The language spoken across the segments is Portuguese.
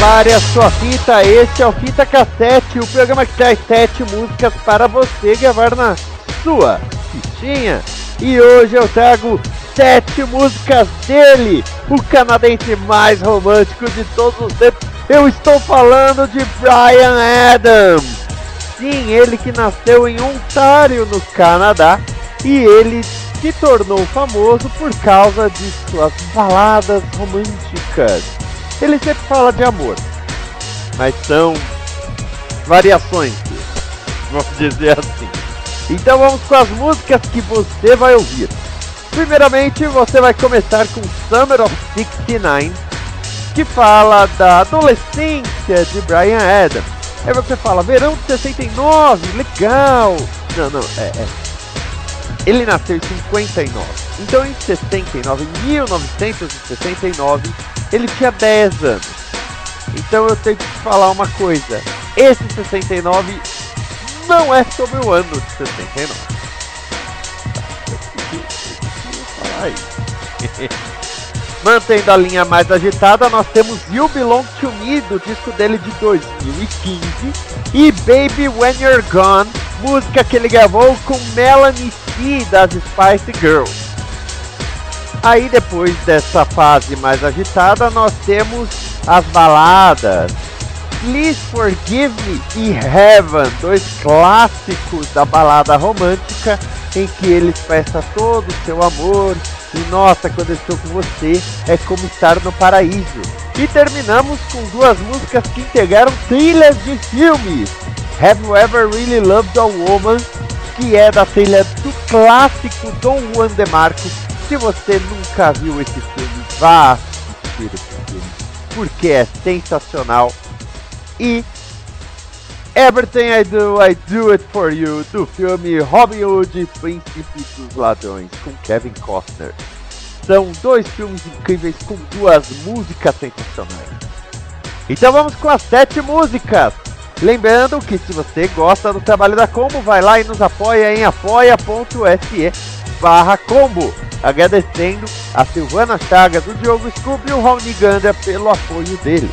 Prepare a sua fita, este é o Fita Cassete, o programa que traz sete músicas para você gravar na sua fitinha. E hoje eu trago sete músicas dele, o canadense mais romântico de todos os tempos. Eu estou falando de Brian Adams. Sim, ele que nasceu em Ontário, no Canadá, e ele se tornou famoso por causa de suas baladas românticas. Ele sempre fala de amor, mas são variações, vamos dizer assim. Então vamos com as músicas que você vai ouvir. Primeiramente, você vai começar com Summer of 69, que fala da adolescência de Brian Adams. Aí você fala, verão de 69, legal. Não, não, é, é. Ele nasceu em 59. Então em 69, em 1969, ele tinha 10 anos. Então eu tenho que te falar uma coisa. Esse 69 não é sobre o ano de 69. Mantendo a linha mais agitada, nós temos You Belong to Me, do disco dele de 2015, e Baby When You're Gone, música que ele gravou com Melanie C das Spice Girls. Aí depois dessa fase mais agitada, nós temos as baladas. Please Forgive Me e Heaven, dois clássicos da balada romântica em que ele expressa todo o seu amor e nossa, quando eu estou com você é como estar no paraíso. E terminamos com duas músicas que integraram trilhas de filmes. Have You Ever Really Loved a Woman, que é da trilha do clássico Dom Juan de Marco. Se você nunca viu esse filme, vá assistir esse filme, porque é sensacional. E Everything I Do, I Do It For You, do filme Robin Hood, Príncipe dos Ladrões, com Kevin Costner. São dois filmes incríveis com duas músicas sensacionais. Então vamos com as sete músicas. Lembrando que se você gosta do trabalho da Combo, vai lá e nos apoia em apoia.se barra Combo. Agradecendo a Silvana Chagas, o Diogo Scooby e o Raoni Gandra pelo apoio dele.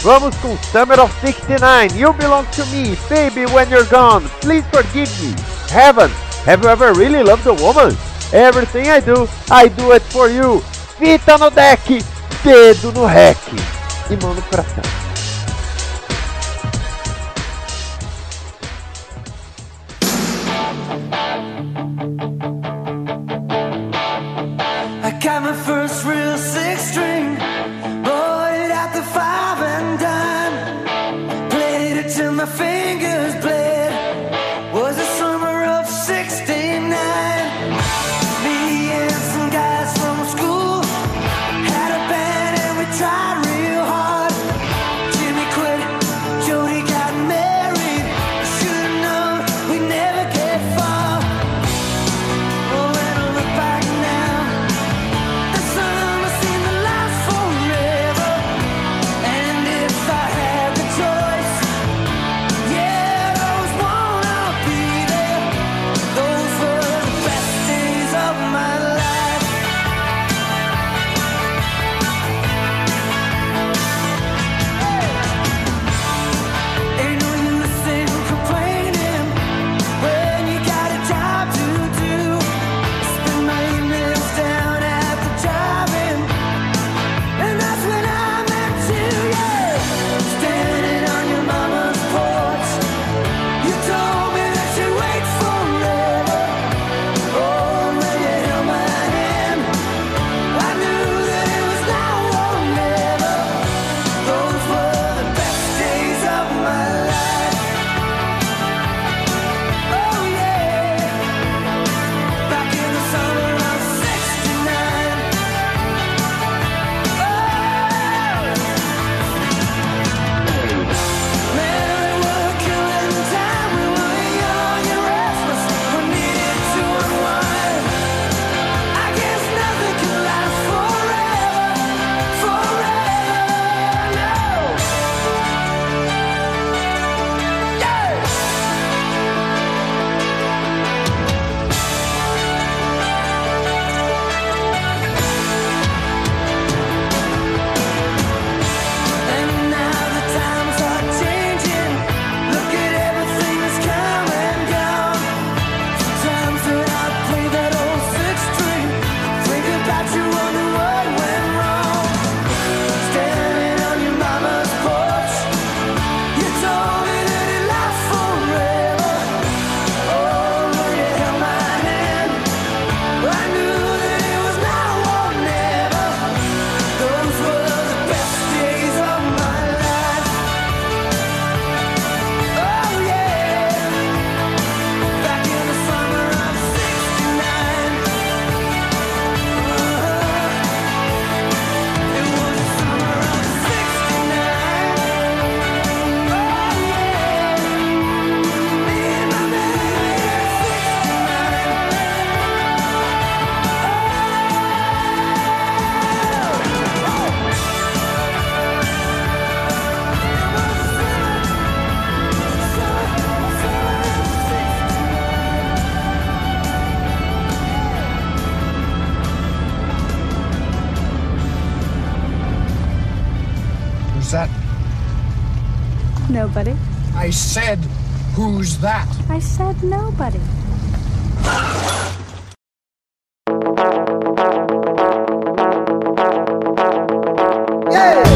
Vamos com Summer of 69, You Belong to Me, Baby When You're Gone, Please Forgive Me, Heaven, Have You Ever Really Loved a Woman? Everything I Do, I Do It For You, Fita no deck, dedo no rec e mão no coração. I said, who's that? I said nobody. I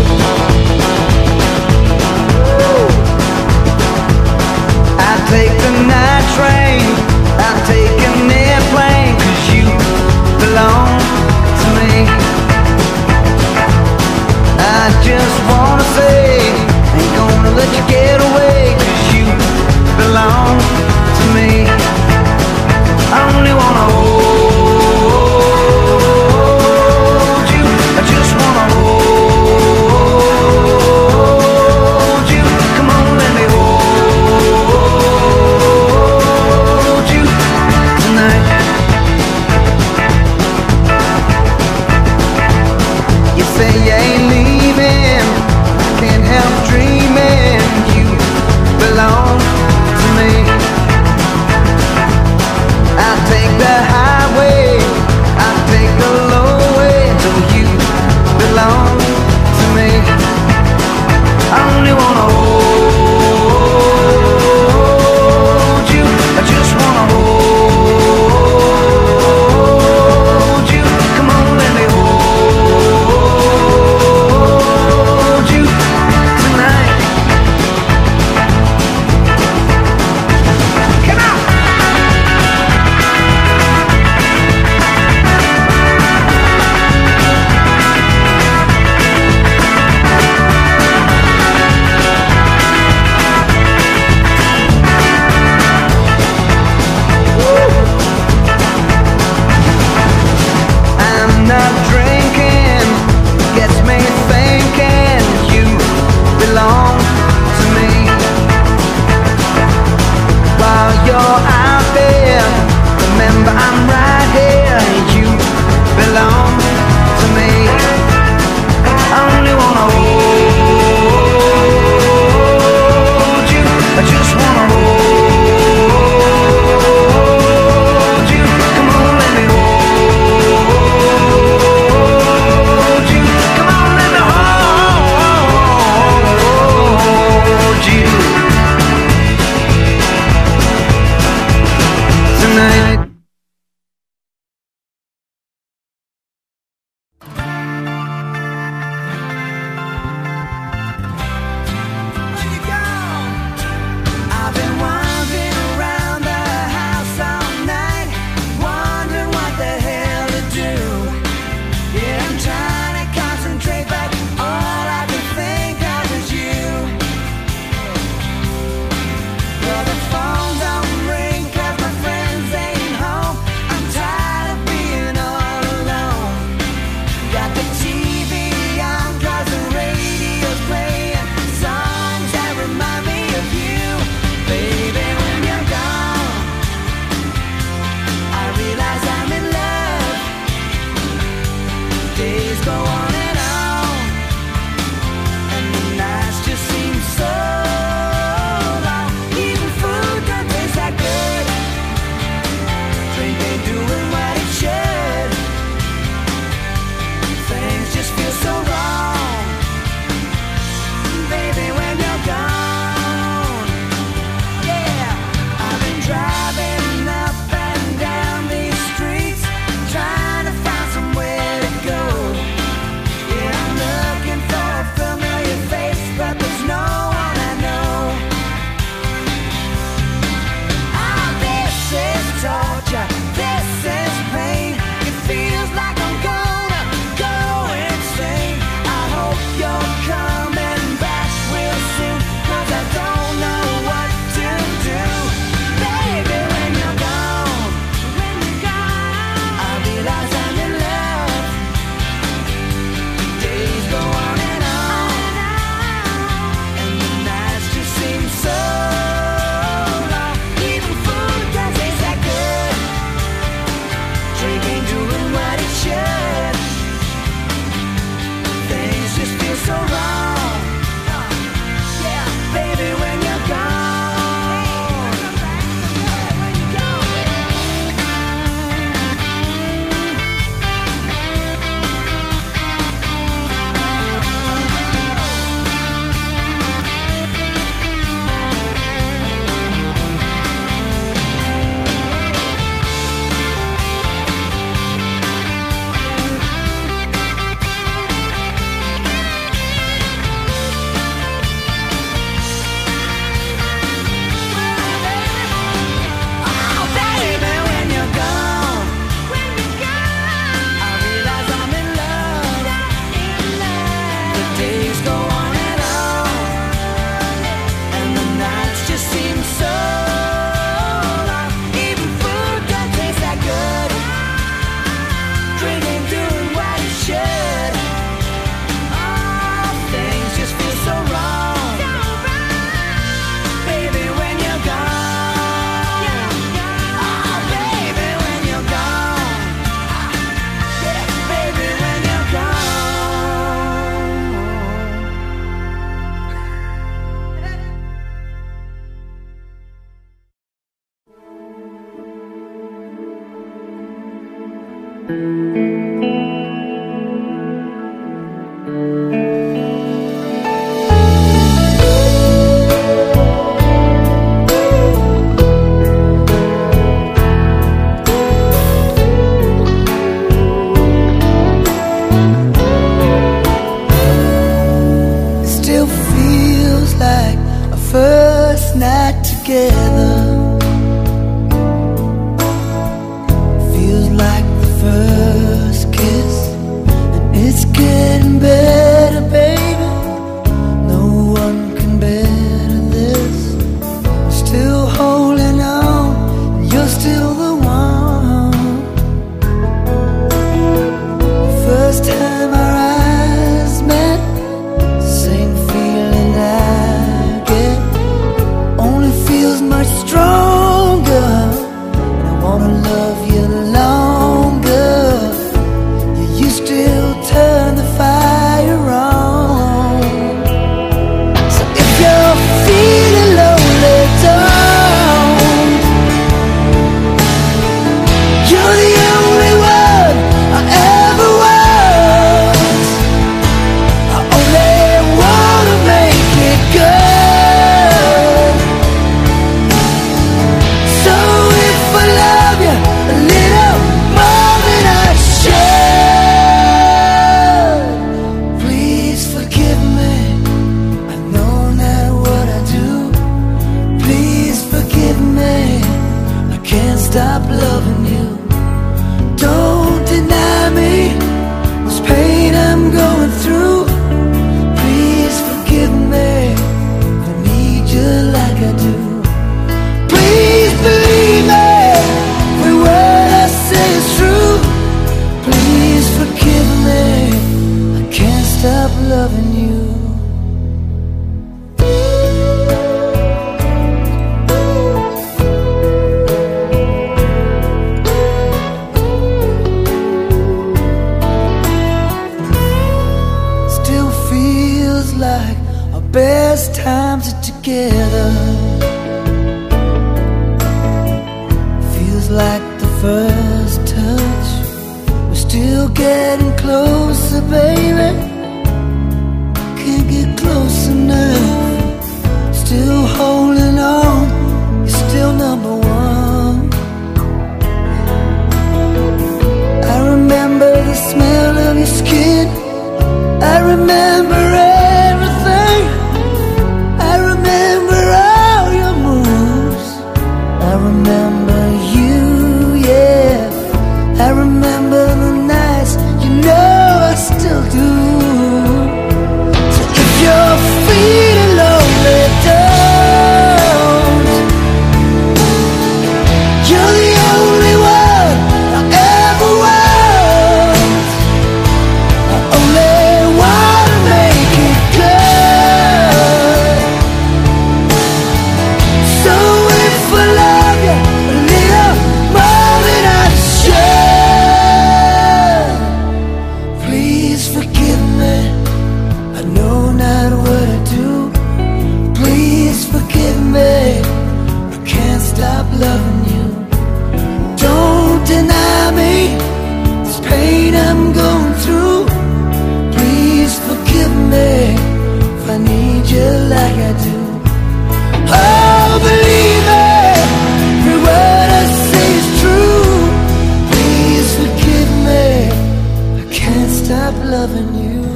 loving you.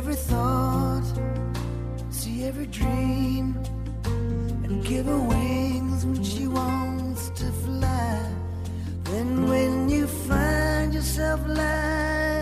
every thought, see every dream, and give her wings when she wants to fly. Then when you find yourself lying.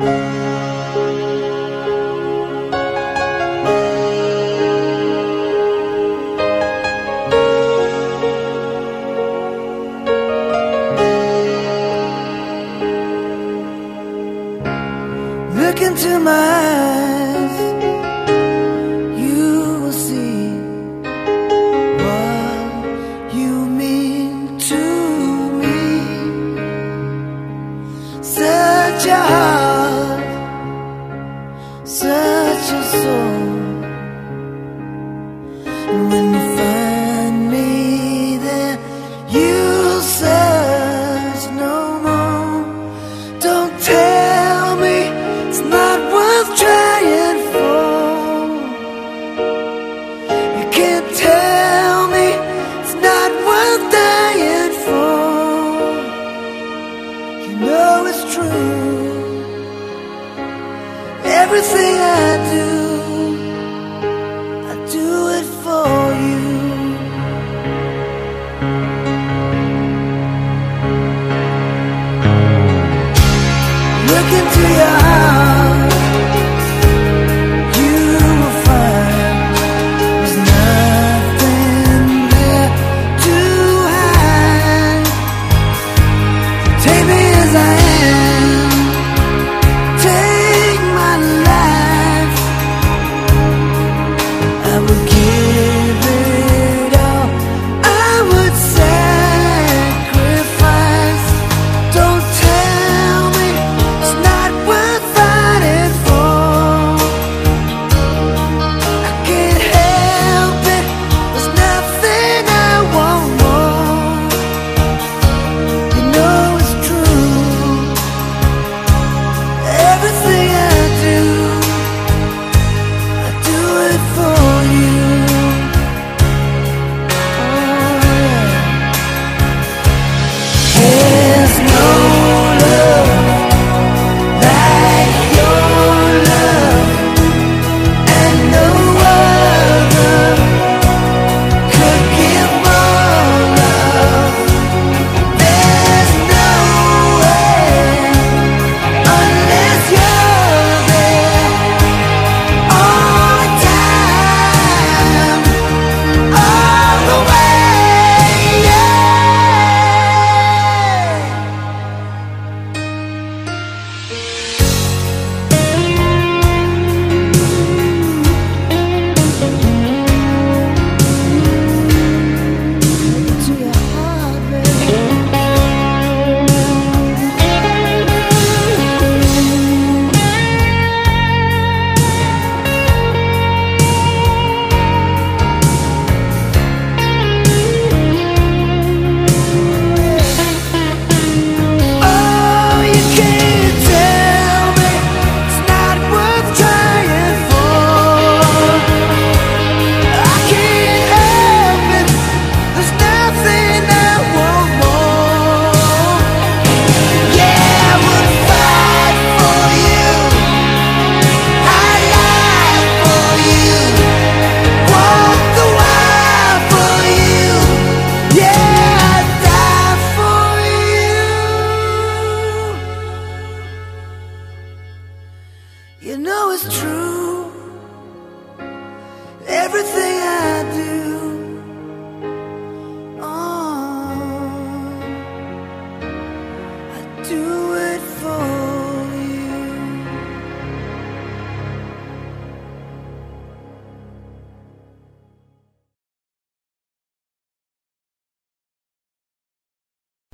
Look into my eyes